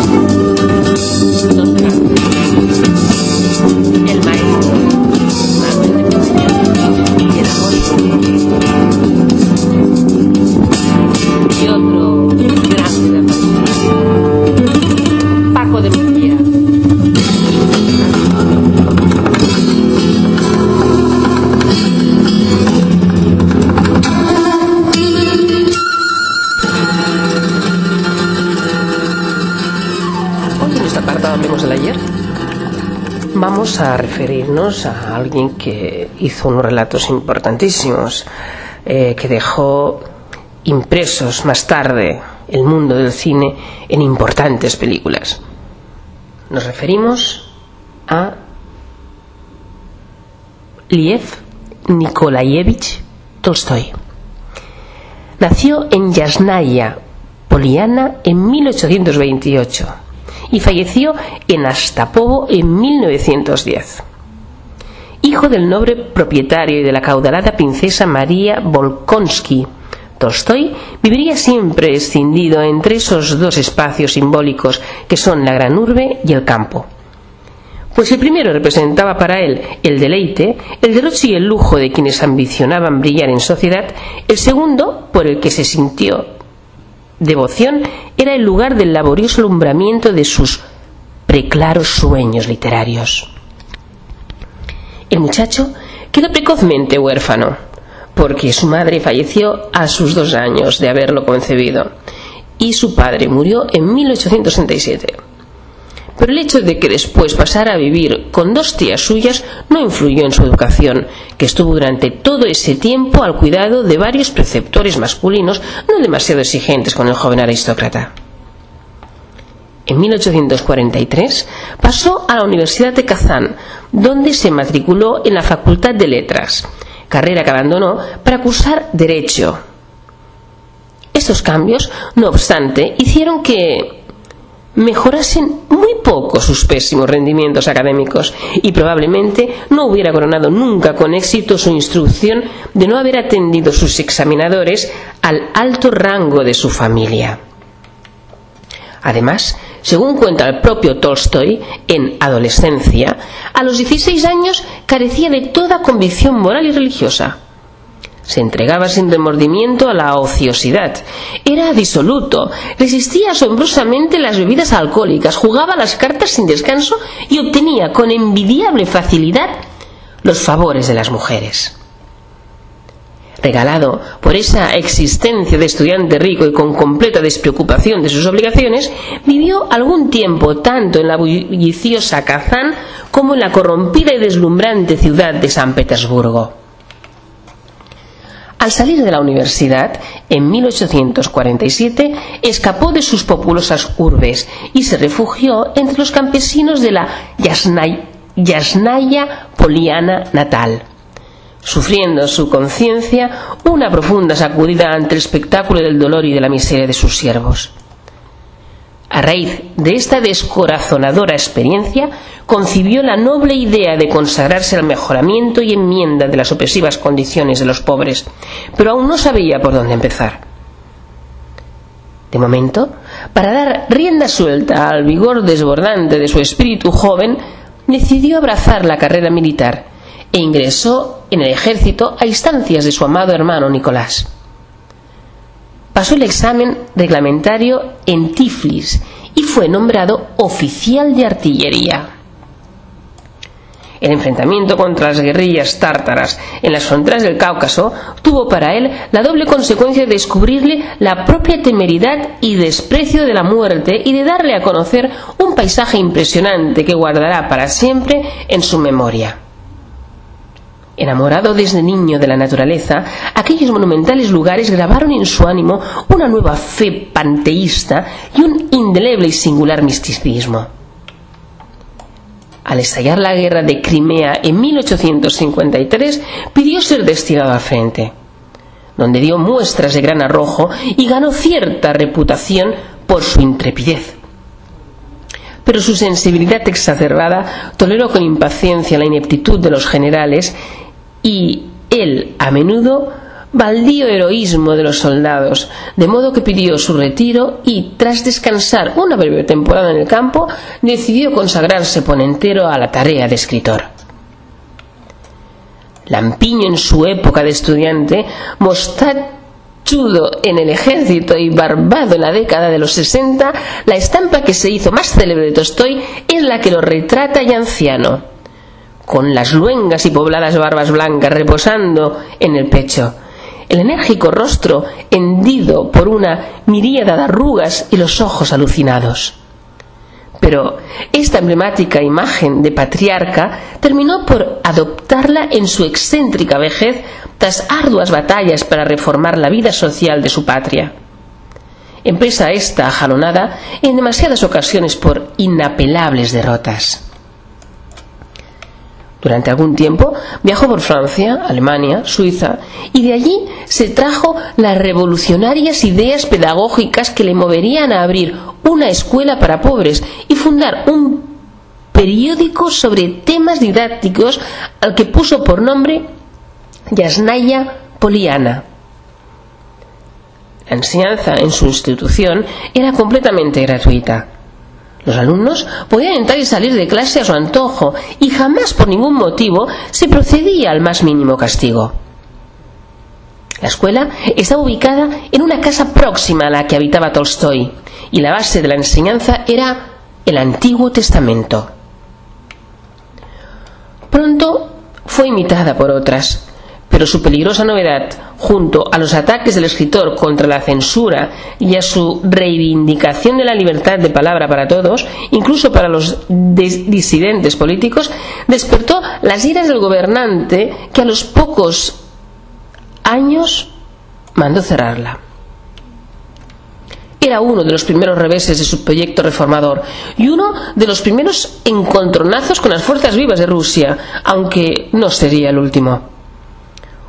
Love a alguien que hizo unos relatos importantísimos, eh, que dejó impresos más tarde el mundo del cine en importantes películas. Nos referimos a Liev Nikolayevich Tolstoy. Nació en Yasnaya, Poliana, en 1828 y falleció en Astapovo en 1910. Hijo del noble propietario y de la caudalada princesa María Volkonsky, Tolstoy viviría siempre escindido entre esos dos espacios simbólicos que son la gran urbe y el campo. Pues el primero representaba para él el deleite, el derroche y el lujo de quienes ambicionaban brillar en sociedad, el segundo, por el que se sintió devoción, era el lugar del laborioso alumbramiento de sus preclaros sueños literarios. El muchacho quedó precozmente huérfano, porque su madre falleció a sus dos años de haberlo concebido, y su padre murió en 1867. Pero el hecho de que después pasara a vivir con dos tías suyas no influyó en su educación, que estuvo durante todo ese tiempo al cuidado de varios preceptores masculinos no demasiado exigentes con el joven aristócrata. En 1843 pasó a la Universidad de Kazán, donde se matriculó en la Facultad de Letras, carrera que abandonó para cursar Derecho. Estos cambios, no obstante, hicieron que mejorasen muy poco sus pésimos rendimientos académicos y probablemente no hubiera coronado nunca con éxito su instrucción de no haber atendido sus examinadores al alto rango de su familia. Además, según cuenta el propio Tolstoy, en adolescencia, a los 16 años carecía de toda convicción moral y religiosa se entregaba sin remordimiento a la ociosidad. Era disoluto, resistía asombrosamente las bebidas alcohólicas, jugaba las cartas sin descanso y obtenía con envidiable facilidad los favores de las mujeres. Regalado por esa existencia de estudiante rico y con completa despreocupación de sus obligaciones, vivió algún tiempo tanto en la bulliciosa Kazán como en la corrompida y deslumbrante ciudad de San Petersburgo. Al salir de la universidad, en 1847, escapó de sus populosas urbes y se refugió entre los campesinos de la Yasnaya Poliana natal, sufriendo su conciencia una profunda sacudida ante el espectáculo del dolor y de la miseria de sus siervos. A raíz de esta descorazonadora experiencia, concibió la noble idea de consagrarse al mejoramiento y enmienda de las opresivas condiciones de los pobres, pero aún no sabía por dónde empezar. De momento, para dar rienda suelta al vigor desbordante de su espíritu joven, decidió abrazar la carrera militar e ingresó en el ejército a instancias de su amado hermano Nicolás pasó el examen reglamentario en Tiflis y fue nombrado oficial de artillería. El enfrentamiento contra las guerrillas tártaras en las fronteras del Cáucaso tuvo para él la doble consecuencia de descubrirle la propia temeridad y desprecio de la muerte y de darle a conocer un paisaje impresionante que guardará para siempre en su memoria. Enamorado desde niño de la naturaleza, aquellos monumentales lugares grabaron en su ánimo una nueva fe panteísta y un indeleble y singular misticismo. Al estallar la guerra de Crimea en 1853, pidió ser destinado al frente, donde dio muestras de gran arrojo y ganó cierta reputación por su intrepidez pero su sensibilidad exacerbada toleró con impaciencia la ineptitud de los generales y el, a menudo, baldío heroísmo de los soldados, de modo que pidió su retiro y, tras descansar una breve temporada en el campo, decidió consagrarse por entero a la tarea de escritor. Lampiño en su época de estudiante, mostachudo en el ejército y barbado en la década de los sesenta, la estampa que se hizo más célebre de Tolstoy es la que lo retrata ya anciano con las luengas y pobladas barbas blancas reposando en el pecho, el enérgico rostro hendido por una miríada de arrugas y los ojos alucinados. Pero esta emblemática imagen de patriarca terminó por adoptarla en su excéntrica vejez tras arduas batallas para reformar la vida social de su patria. Empresa esta jalonada en demasiadas ocasiones por inapelables derrotas. Durante algún tiempo viajó por Francia, Alemania, Suiza y de allí se trajo las revolucionarias ideas pedagógicas que le moverían a abrir una escuela para pobres y fundar un periódico sobre temas didácticos al que puso por nombre Yasnaya Poliana. La enseñanza en su institución era completamente gratuita. Los alumnos podían entrar y salir de clase a su antojo y jamás por ningún motivo se procedía al más mínimo castigo. La escuela estaba ubicada en una casa próxima a la que habitaba Tolstoy y la base de la enseñanza era el Antiguo Testamento. Pronto fue imitada por otras, pero su peligrosa novedad, junto a los ataques del escritor contra la censura y a su reivindicación de la libertad de palabra para todos, incluso para los disidentes políticos, despertó las iras del gobernante que a los pocos años mandó cerrarla. Era uno de los primeros reveses de su proyecto reformador y uno de los primeros encontronazos con las fuerzas vivas de Rusia, aunque no sería el último.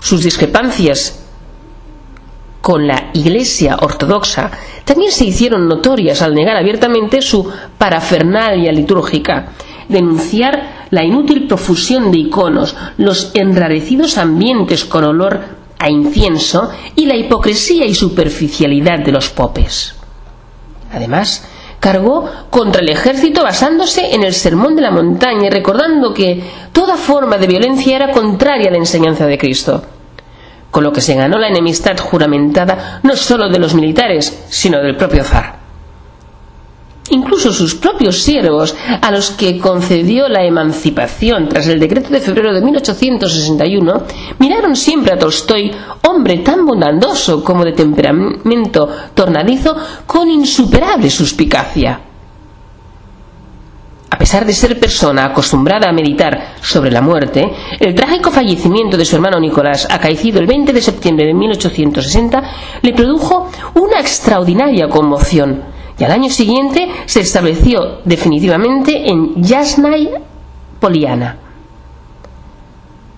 Sus discrepancias con la Iglesia ortodoxa también se hicieron notorias al negar abiertamente su parafernalia litúrgica, denunciar la inútil profusión de iconos, los enrarecidos ambientes con olor a incienso y la hipocresía y superficialidad de los popes. Además, cargó contra el ejército basándose en el sermón de la montaña y recordando que toda forma de violencia era contraria a la enseñanza de Cristo, con lo que se ganó la enemistad juramentada no sólo de los militares, sino del propio zar. Incluso sus propios siervos, a los que concedió la emancipación tras el decreto de febrero de 1861, miraron siempre a Tolstoy, hombre tan bondadoso como de temperamento tornadizo, con insuperable suspicacia. A pesar de ser persona acostumbrada a meditar sobre la muerte, el trágico fallecimiento de su hermano Nicolás, acaecido el 20 de septiembre de 1860, le produjo una extraordinaria conmoción y al año siguiente se estableció definitivamente en Yasnaya Poliana.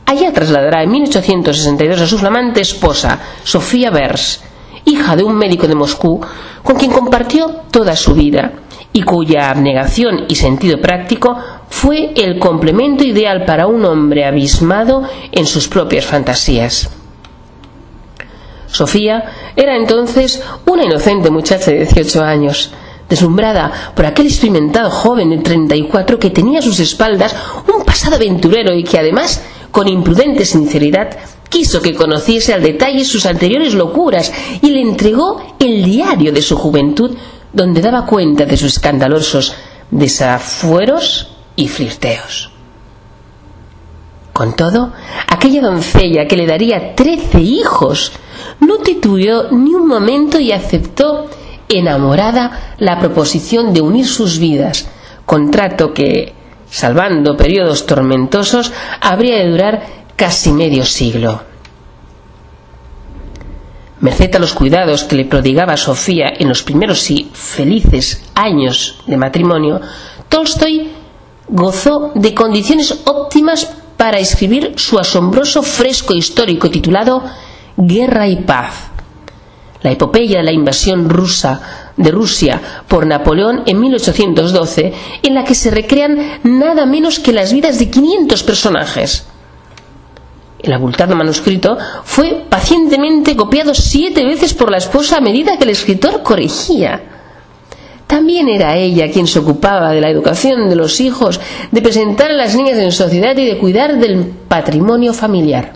Allá trasladará en 1862 a su flamante esposa, Sofía Vers, hija de un médico de Moscú, con quien compartió toda su vida y cuya abnegación y sentido práctico fue el complemento ideal para un hombre abismado en sus propias fantasías. Sofía era entonces una inocente muchacha de 18 años, deslumbrada por aquel experimentado joven de 34 que tenía a sus espaldas un pasado aventurero y que además, con imprudente sinceridad, quiso que conociese al detalle sus anteriores locuras y le entregó el diario de su juventud donde daba cuenta de sus escandalosos desafueros y flirteos. Con todo, aquella doncella que le daría trece hijos no titubeó ni un momento y aceptó enamorada la proposición de unir sus vidas, contrato que, salvando periodos tormentosos, habría de durar casi medio siglo. Merced a los cuidados que le prodigaba Sofía en los primeros y felices años de matrimonio, Tolstoy gozó de condiciones óptimas para escribir su asombroso fresco histórico titulado Guerra y Paz, la epopeya de la invasión rusa de Rusia por Napoleón en 1812, en la que se recrean nada menos que las vidas de 500 personajes el abultado manuscrito fue pacientemente copiado siete veces por la esposa a medida que el escritor corregía. También era ella quien se ocupaba de la educación de los hijos, de presentar a las niñas en sociedad y de cuidar del patrimonio familiar.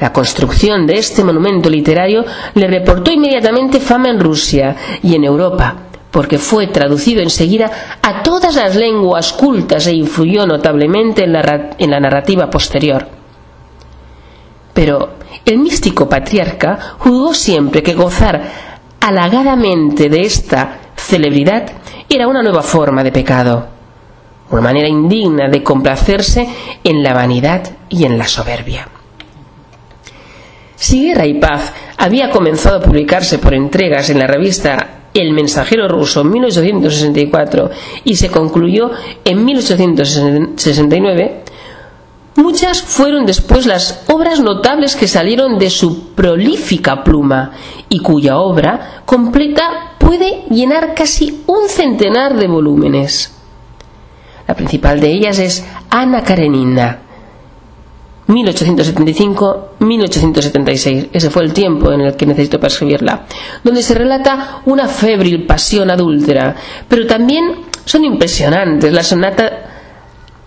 La construcción de este monumento literario le reportó inmediatamente fama en Rusia y en Europa, porque fue traducido enseguida a todas las lenguas cultas e influyó notablemente en la, narrativa posterior. Pero el místico patriarca juzgó siempre que gozar halagadamente de esta celebridad era una nueva forma de pecado, una manera indigna de complacerse en la vanidad y en la soberbia. Si Guerra y Paz había comenzado a publicarse por entregas en la revista El Mensajero Ruso en 1864 y se concluyó en 1869, Muchas fueron después las obras notables que salieron de su prolífica pluma y cuya obra completa puede llenar casi un centenar de volúmenes. La principal de ellas es Ana Karenina, 1875-1876. Ese fue el tiempo en el que necesito para escribirla, donde se relata una febril pasión adúltera, pero también son impresionantes. La sonata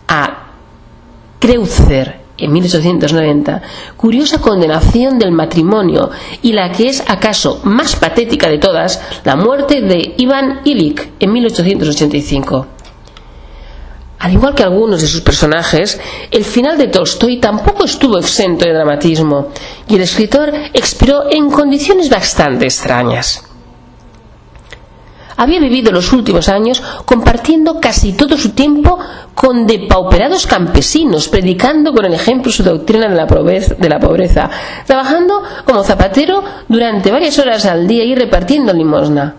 a. Kreutzer en 1890, curiosa condenación del matrimonio y la que es acaso más patética de todas, la muerte de Ivan Illich en 1885. Al igual que algunos de sus personajes, el final de Tolstoy tampoco estuvo exento de dramatismo y el escritor expiró en condiciones bastante extrañas había vivido los últimos años compartiendo casi todo su tiempo con depauperados campesinos, predicando con el ejemplo su doctrina de la, pobreza, trabajando como zapatero durante varias horas al día y repartiendo limosna.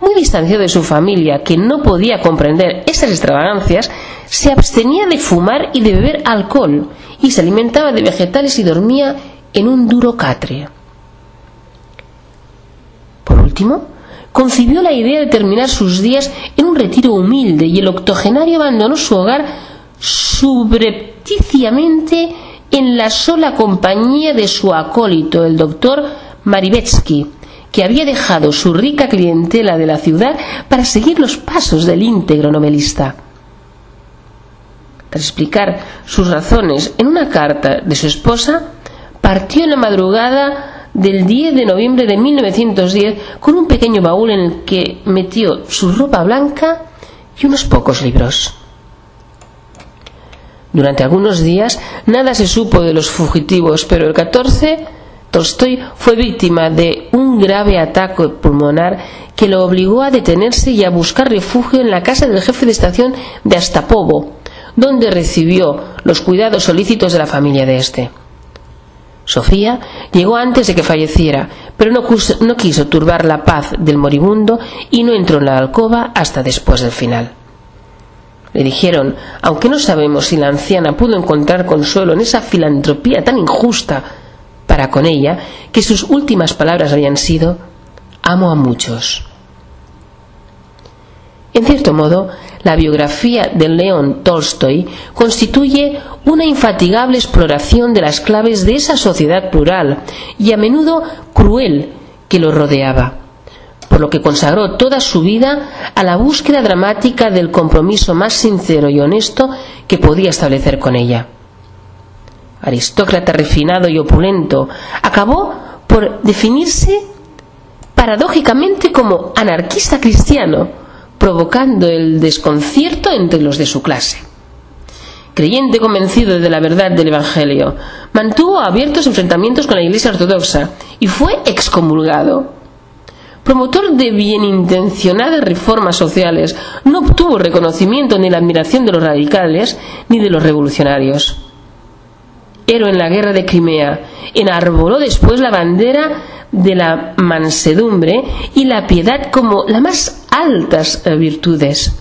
Muy distanciado de su familia, que no podía comprender estas extravagancias, se abstenía de fumar y de beber alcohol, y se alimentaba de vegetales y dormía en un duro catre. Por último, concibió la idea de terminar sus días en un retiro humilde y el octogenario abandonó su hogar subrepticiamente en la sola compañía de su acólito, el doctor Marivetsky, que había dejado su rica clientela de la ciudad para seguir los pasos del íntegro novelista. Tras explicar sus razones en una carta de su esposa, partió en la madrugada del 10 de noviembre de 1910 con un pequeño baúl en el que metió su ropa blanca y unos pocos libros. Durante algunos días nada se supo de los fugitivos, pero el 14 Tolstoy fue víctima de grave ataque pulmonar que lo obligó a detenerse y a buscar refugio en la casa del jefe de estación de Astapovo, donde recibió los cuidados solícitos de la familia de este. Sofía llegó antes de que falleciera, pero no, quiso turbar la paz del moribundo y no entró en la alcoba hasta después del final. Le dijeron, aunque no sabemos si la anciana pudo encontrar consuelo en esa filantropía tan injusta para con ella, que sus últimas palabras habían sido, amo a muchos. En cierto modo, la biografía de León Tolstoy constituye una infatigable exploración de las claves de esa sociedad plural y a menudo cruel que lo rodeaba, por lo que consagró toda su vida a la búsqueda dramática del compromiso más sincero y honesto que podía establecer con ella. Aristócrata refinado y opulento, acabó por definirse paradójicamente como anarquista cristiano, provocando el desconcierto entre los de su clase. Creyente convencido de la verdad del Evangelio, mantuvo abiertos enfrentamientos con la Iglesia Ortodoxa y fue excomulgado. Promotor de bienintencionadas reformas sociales, no obtuvo reconocimiento ni la admiración de los radicales ni de los revolucionarios. Héroe en la guerra de Crimea, enarboló después la bandera de la mansedumbre y la piedad como las más altas eh, virtudes.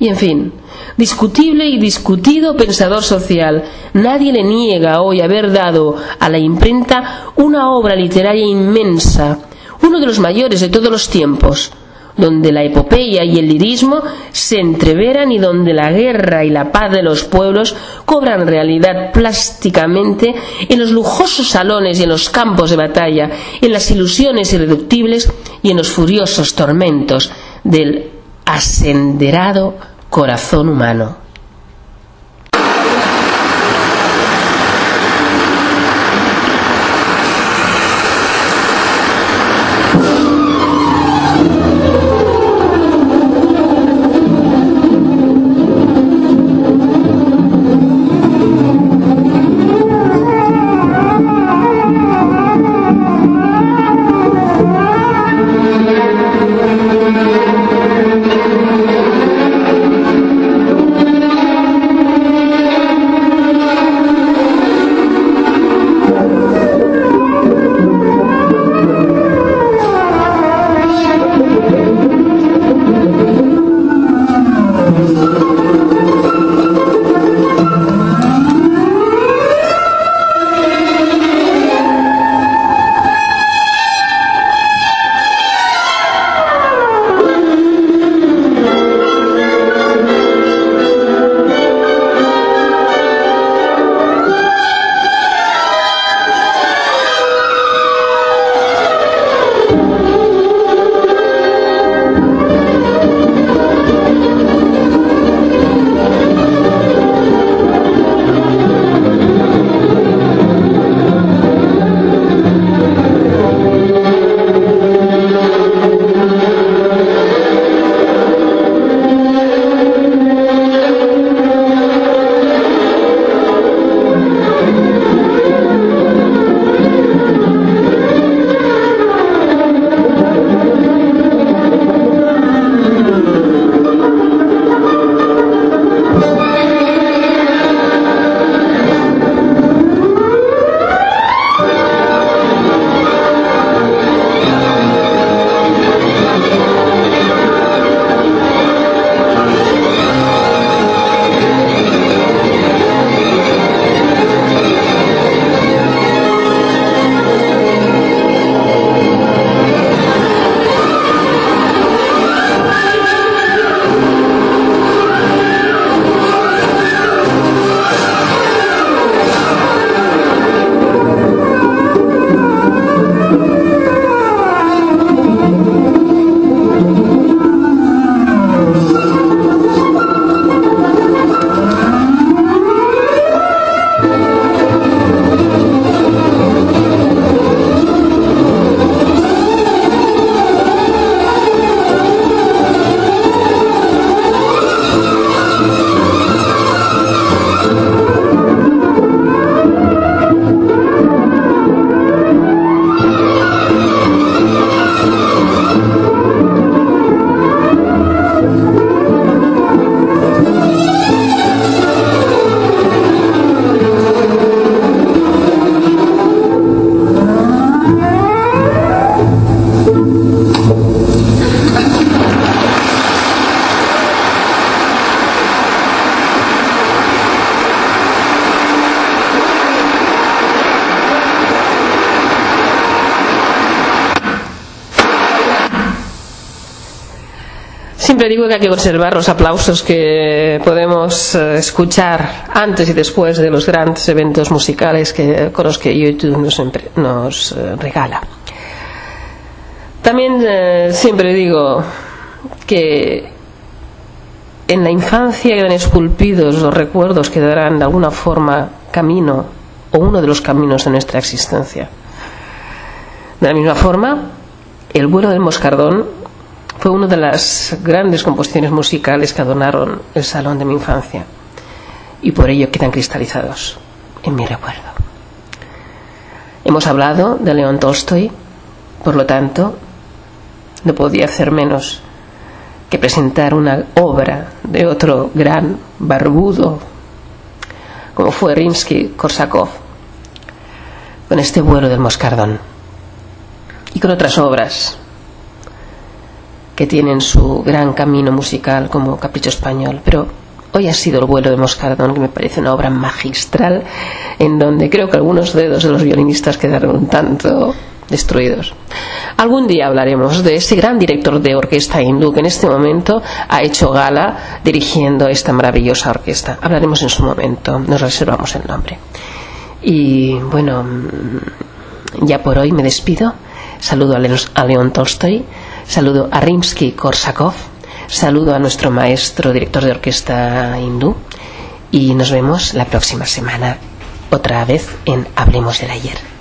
Y en fin, discutible y discutido pensador social, nadie le niega hoy haber dado a la imprenta una obra literaria inmensa, uno de los mayores de todos los tiempos, donde la epopeya y el lirismo se entreveran y donde la guerra y la paz de los pueblos cobran realidad plásticamente en los lujosos salones y en los campos de batalla, en las ilusiones irreductibles y en los furiosos tormentos del asenderado corazón humano. Siempre digo que hay que conservar los aplausos que podemos eh, escuchar antes y después de los grandes eventos musicales que, con los que YouTube nos, nos eh, regala. También eh, siempre digo que en la infancia quedan esculpidos los recuerdos que darán de alguna forma camino o uno de los caminos de nuestra existencia. De la misma forma, el vuelo del moscardón fue una de las grandes composiciones musicales que adornaron el salón de mi infancia y por ello quedan cristalizados en mi recuerdo. Hemos hablado de León Tolstoy, por lo tanto, no podía hacer menos que presentar una obra de otro gran barbudo como fue Rimsky-Korsakov con este vuelo del moscardón y con otras obras que tienen su gran camino musical como Capricho Español, pero hoy ha sido el vuelo de Moscardón, que me parece una obra magistral, en donde creo que algunos dedos de los violinistas quedaron un tanto destruidos. Algún día hablaremos de ese gran director de orquesta hindú que en este momento ha hecho gala dirigiendo esta maravillosa orquesta. Hablaremos en su momento, nos reservamos el nombre. Y bueno, ya por hoy me despido. Saludo a León Tolstoy Saludo a Rimsky-Korsakov, saludo a nuestro maestro director de orquesta hindú y nos vemos la próxima semana otra vez en Hablemos del ayer.